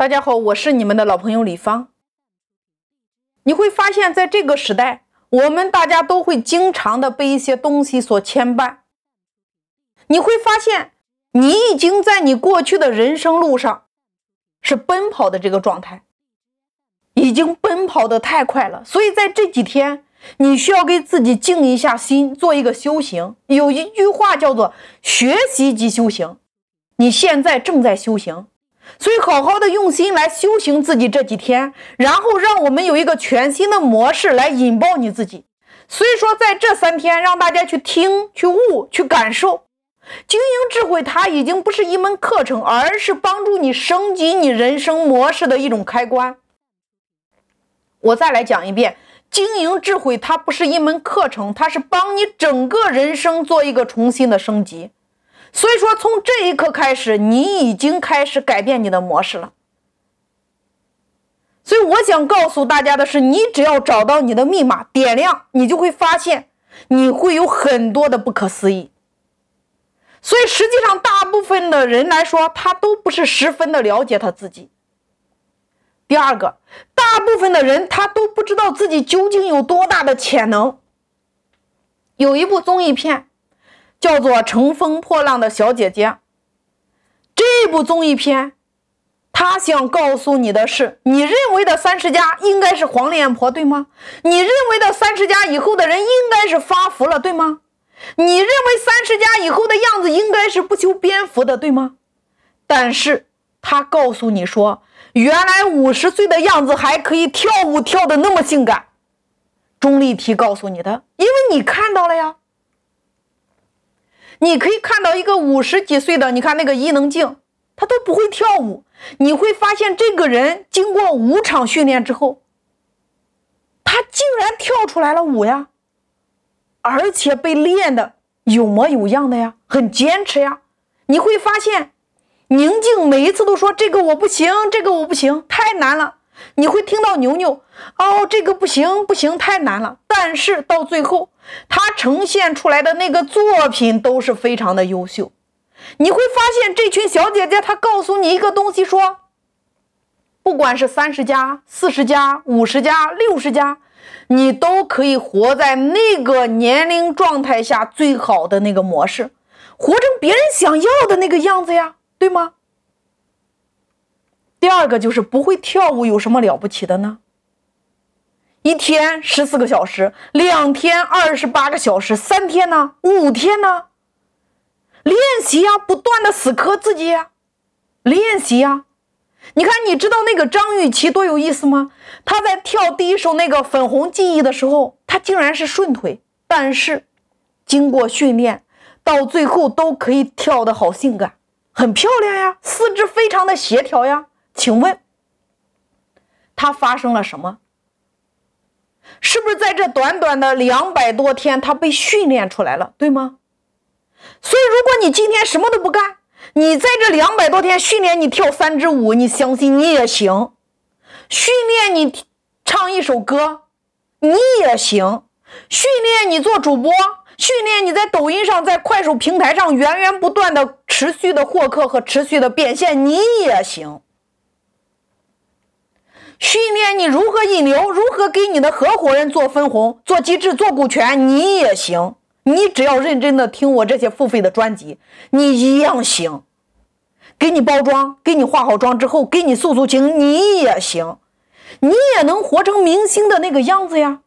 大家好，我是你们的老朋友李芳。你会发现在这个时代，我们大家都会经常的被一些东西所牵绊。你会发现，你已经在你过去的人生路上是奔跑的这个状态，已经奔跑的太快了。所以在这几天，你需要给自己静一下心，做一个修行。有一句话叫做“学习即修行”，你现在正在修行。所以，好好的用心来修行自己这几天，然后让我们有一个全新的模式来引爆你自己。所以说，在这三天，让大家去听、去悟、去感受。经营智慧，它已经不是一门课程，而是帮助你升级你人生模式的一种开关。我再来讲一遍，经营智慧，它不是一门课程，它是帮你整个人生做一个重新的升级。所以说，从这一刻开始，你已经开始改变你的模式了。所以，我想告诉大家的是，你只要找到你的密码，点亮，你就会发现，你会有很多的不可思议。所以，实际上，大部分的人来说，他都不是十分的了解他自己。第二个，大部分的人他都不知道自己究竟有多大的潜能。有一部综艺片。叫做《乘风破浪的小姐姐》这部综艺片，他想告诉你的是：你认为的三十加应该是黄脸婆，对吗？你认为的三十加以后的人应该是发福了，对吗？你认为三十加以后的样子应该是不修边幅的，对吗？但是他告诉你说，原来五十岁的样子还可以跳舞跳的那么性感。钟丽缇告诉你的，因为你看到了呀。你可以看到一个五十几岁的，你看那个伊能静，她都不会跳舞。你会发现这个人经过五场训练之后，他竟然跳出来了舞呀，而且被练的有模有样的呀，很坚持呀。你会发现，宁静每一次都说这个我不行，这个我不行，太难了。你会听到牛牛哦，这个不行不行，太难了。但是到最后，他呈现出来的那个作品都是非常的优秀。你会发现，这群小姐姐她告诉你一个东西，说，不管是三十加、四十加、五十加、六十加，你都可以活在那个年龄状态下最好的那个模式，活成别人想要的那个样子呀，对吗？第二个就是不会跳舞有什么了不起的呢？一天十四个小时，两天二十八个小时，三天呢？五天呢？练习呀，不断的死磕自己呀，练习呀。你看，你知道那个张雨绮多有意思吗？她在跳第一首那个《粉红记忆》的时候，她竟然是顺腿，但是经过训练，到最后都可以跳的好性感，很漂亮呀，四肢非常的协调呀。请问，他发生了什么？是不是在这短短的两百多天，他被训练出来了，对吗？所以，如果你今天什么都不干，你在这两百多天训练你跳三支舞，你相信你也行；训练你唱一首歌，你也行；训练你做主播，训练你在抖音上、在快手平台上源源不断的持续的获客和持续的变现，你也行。训练你如何引流，如何给你的合伙人做分红、做机制、做股权，你也行。你只要认真的听我这些付费的专辑，你一样行。给你包装，给你化好妆之后，给你诉诉情，你也行。你也能活成明星的那个样子呀。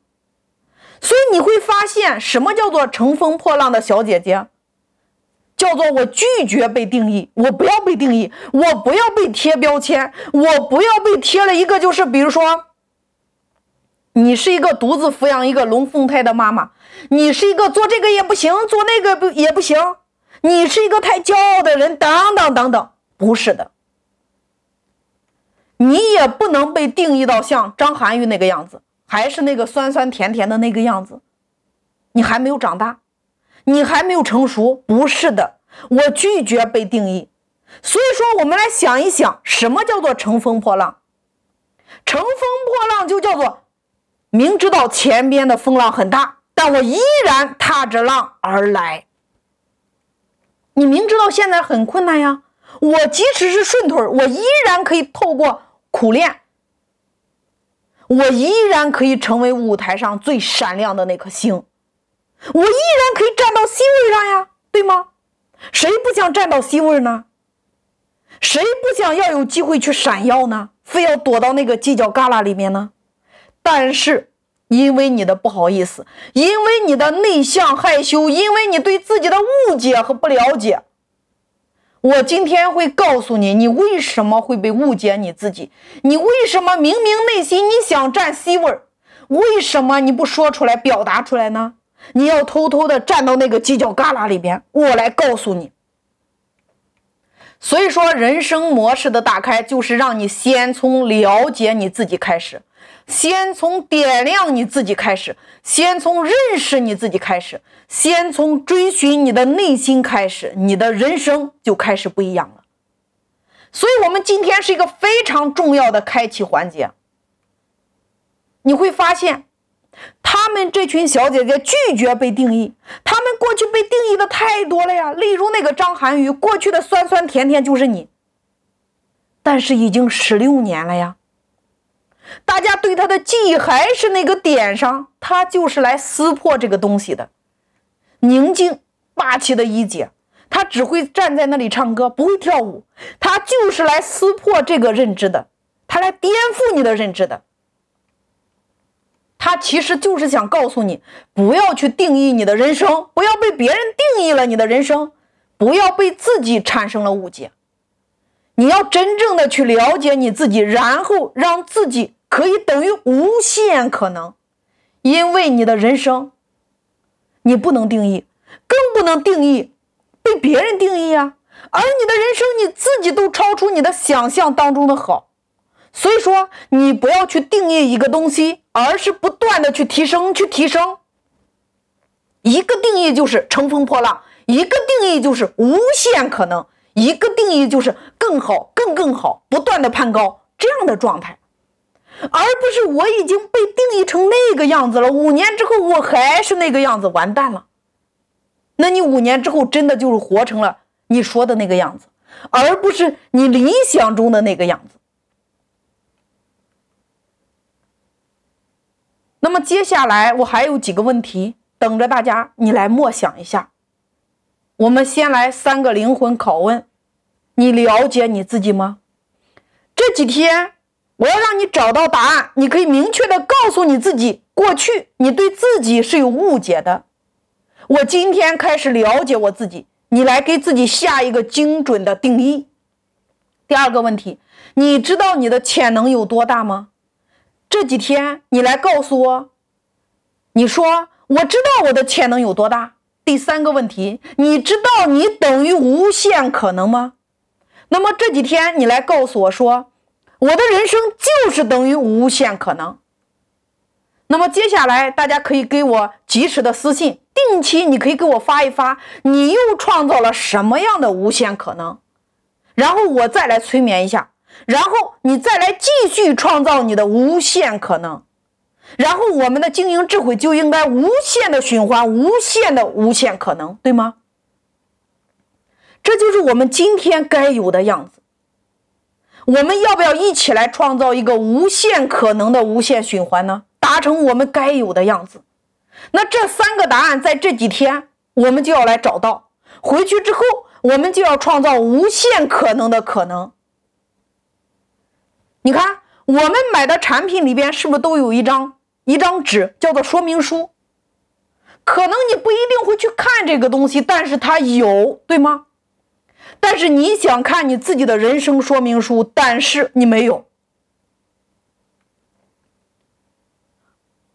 所以你会发现，什么叫做乘风破浪的小姐姐？叫做我拒绝被定义，我不要被定义，我不要被贴标签，我不要被贴了一个就是，比如说，你是一个独自抚养一个龙凤胎的妈妈，你是一个做这个也不行，做那个不也不行，你是一个太骄傲的人，等等等等，不是的，你也不能被定义到像张涵予那个样子，还是那个酸酸甜甜的那个样子，你还没有长大。你还没有成熟，不是的，我拒绝被定义。所以说，我们来想一想，什么叫做乘风破浪？乘风破浪就叫做明知道前边的风浪很大，但我依然踏着浪而来。你明知道现在很困难呀，我即使是顺腿我依然可以透过苦练，我依然可以成为舞台上最闪亮的那颗星，我依然可以站到 C 位上呀，对吗？谁不想站到 C 位呢？谁不想要有机会去闪耀呢？非要躲到那个犄角旮旯里面呢？但是因为你的不好意思，因为你的内向害羞，因为你对自己的误解和不了解。我今天会告诉你，你为什么会被误解你自己？你为什么明明内心你想占 C 位为什么你不说出来、表达出来呢？你要偷偷的站到那个犄角旮旯里边，我来告诉你。所以说，人生模式的打开，就是让你先从了解你自己开始。先从点亮你自己开始，先从认识你自己开始，先从追寻你的内心开始，你的人生就开始不一样了。所以，我们今天是一个非常重要的开启环节。你会发现，他们这群小姐姐拒绝被定义，他们过去被定义的太多了呀。例如那个张涵予，过去的酸酸甜甜就是你，但是已经十六年了呀。大家对他的记忆还是那个点上，他就是来撕破这个东西的。宁静霸气的一姐，她只会站在那里唱歌，不会跳舞。她就是来撕破这个认知的，她来颠覆你的认知的。他其实就是想告诉你，不要去定义你的人生，不要被别人定义了你的人生，不要被自己产生了误解。你要真正的去了解你自己，然后让自己。可以等于无限可能，因为你的人生，你不能定义，更不能定义被别人定义啊。而你的人生你自己都超出你的想象当中的好，所以说你不要去定义一个东西，而是不断的去提升，去提升。一个定义就是乘风破浪，一个定义就是无限可能，一个定义就是更好，更更好，不断的攀高这样的状态。而不是我已经被定义成那个样子了，五年之后我还是那个样子，完蛋了。那你五年之后真的就是活成了你说的那个样子，而不是你理想中的那个样子。那么接下来我还有几个问题等着大家，你来默想一下。我们先来三个灵魂拷问：你了解你自己吗？这几天。我要让你找到答案，你可以明确的告诉你自己，过去你对自己是有误解的。我今天开始了解我自己，你来给自己下一个精准的定义。第二个问题，你知道你的潜能有多大吗？这几天你来告诉我，你说我知道我的潜能有多大。第三个问题，你知道你等于无限可能吗？那么这几天你来告诉我说。我的人生就是等于无限可能。那么接下来，大家可以给我及时的私信，定期你可以给我发一发，你又创造了什么样的无限可能？然后我再来催眠一下，然后你再来继续创造你的无限可能，然后我们的经营智慧就应该无限的循环，无限的无限可能，对吗？这就是我们今天该有的样子。我们要不要一起来创造一个无限可能的无限循环呢？达成我们该有的样子。那这三个答案在这几天我们就要来找到。回去之后，我们就要创造无限可能的可能。你看，我们买的产品里边是不是都有一张一张纸，叫做说明书？可能你不一定会去看这个东西，但是它有，对吗？但是你想看你自己的人生说明书，但是你没有。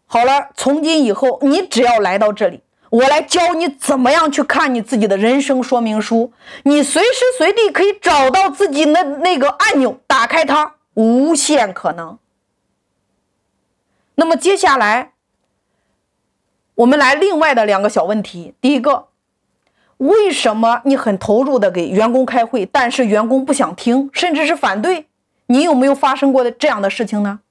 好了，从今以后，你只要来到这里，我来教你怎么样去看你自己的人生说明书。你随时随地可以找到自己那那个按钮，打开它，无限可能。那么接下来，我们来另外的两个小问题，第一个。为什么你很投入的给员工开会，但是员工不想听，甚至是反对？你有没有发生过的这样的事情呢？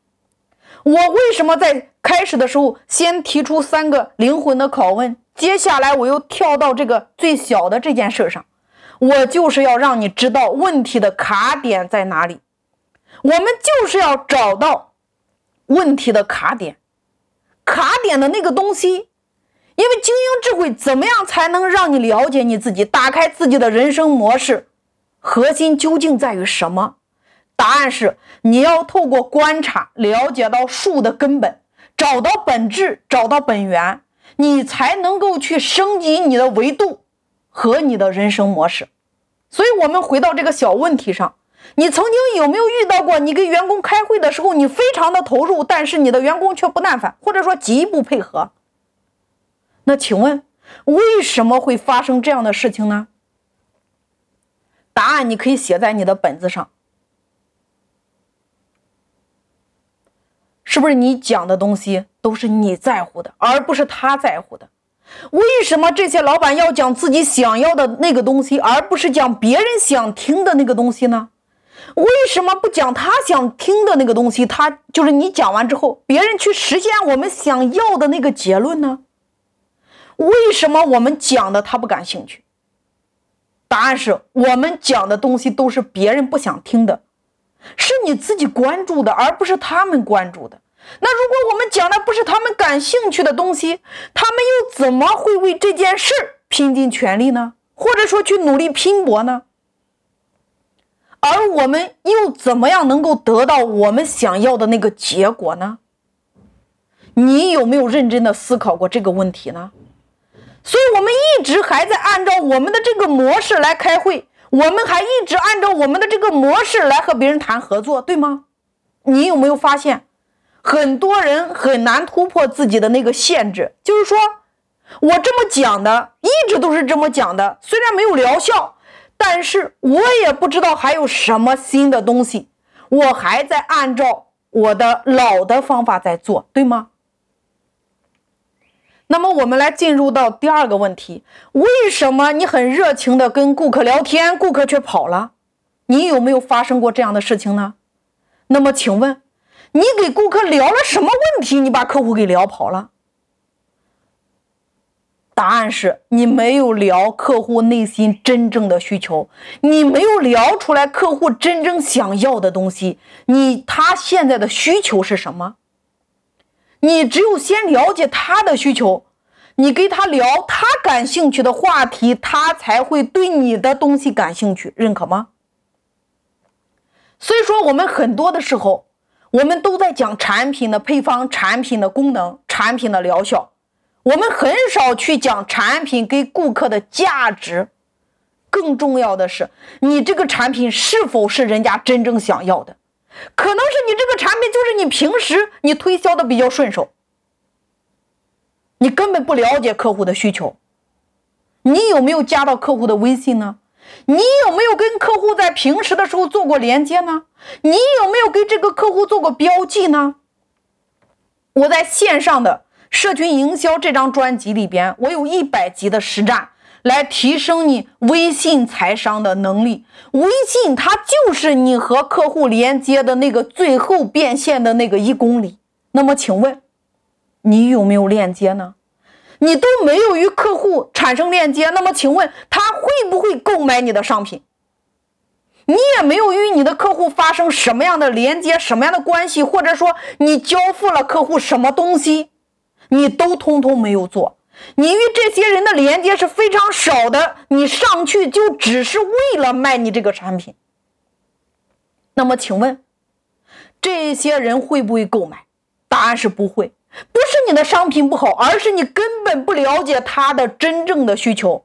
我为什么在开始的时候先提出三个灵魂的拷问，接下来我又跳到这个最小的这件事上？我就是要让你知道问题的卡点在哪里。我们就是要找到问题的卡点，卡点的那个东西。因为精英智慧怎么样才能让你了解你自己，打开自己的人生模式？核心究竟在于什么？答案是你要透过观察了解到树的根本，找到本质，找到本源，你才能够去升级你的维度和你的人生模式。所以，我们回到这个小问题上，你曾经有没有遇到过？你跟员工开会的时候，你非常的投入，但是你的员工却不耐烦，或者说极不配合？那请问，为什么会发生这样的事情呢？答案你可以写在你的本子上，是不是？你讲的东西都是你在乎的，而不是他在乎的。为什么这些老板要讲自己想要的那个东西，而不是讲别人想听的那个东西呢？为什么不讲他想听的那个东西？他就是你讲完之后，别人去实现我们想要的那个结论呢？为什么我们讲的他不感兴趣？答案是我们讲的东西都是别人不想听的，是你自己关注的，而不是他们关注的。那如果我们讲的不是他们感兴趣的东西，他们又怎么会为这件事拼尽全力呢？或者说去努力拼搏呢？而我们又怎么样能够得到我们想要的那个结果呢？你有没有认真的思考过这个问题呢？所以，我们一直还在按照我们的这个模式来开会，我们还一直按照我们的这个模式来和别人谈合作，对吗？你有没有发现，很多人很难突破自己的那个限制？就是说，我这么讲的，一直都是这么讲的，虽然没有疗效，但是我也不知道还有什么新的东西，我还在按照我的老的方法在做，对吗？那么我们来进入到第二个问题：为什么你很热情的跟顾客聊天，顾客却跑了？你有没有发生过这样的事情呢？那么请问，你给顾客聊了什么问题？你把客户给聊跑了？答案是你没有聊客户内心真正的需求，你没有聊出来客户真正想要的东西。你他现在的需求是什么？你只有先了解他的需求，你跟他聊他感兴趣的话题，他才会对你的东西感兴趣，认可吗？所以说，我们很多的时候，我们都在讲产品的配方、产品的功能、产品的疗效，我们很少去讲产品给顾客的价值。更重要的是，你这个产品是否是人家真正想要的？可能是你这个产品就是你平时你推销的比较顺手，你根本不了解客户的需求。你有没有加到客户的微信呢？你有没有跟客户在平时的时候做过连接呢？你有没有给这个客户做过标记呢？我在线上的社群营销这张专辑里边，我有一百集的实战。来提升你微信财商的能力。微信它就是你和客户连接的那个最后变现的那个一公里。那么，请问你有没有链接呢？你都没有与客户产生链接，那么请问他会不会购买你的商品？你也没有与你的客户发生什么样的连接、什么样的关系，或者说你交付了客户什么东西，你都通通没有做。你与这些人的连接是非常少的，你上去就只是为了卖你这个产品。那么，请问这些人会不会购买？答案是不会。不是你的商品不好，而是你根本不了解他的真正的需求，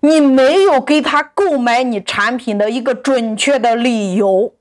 你没有给他购买你产品的一个准确的理由。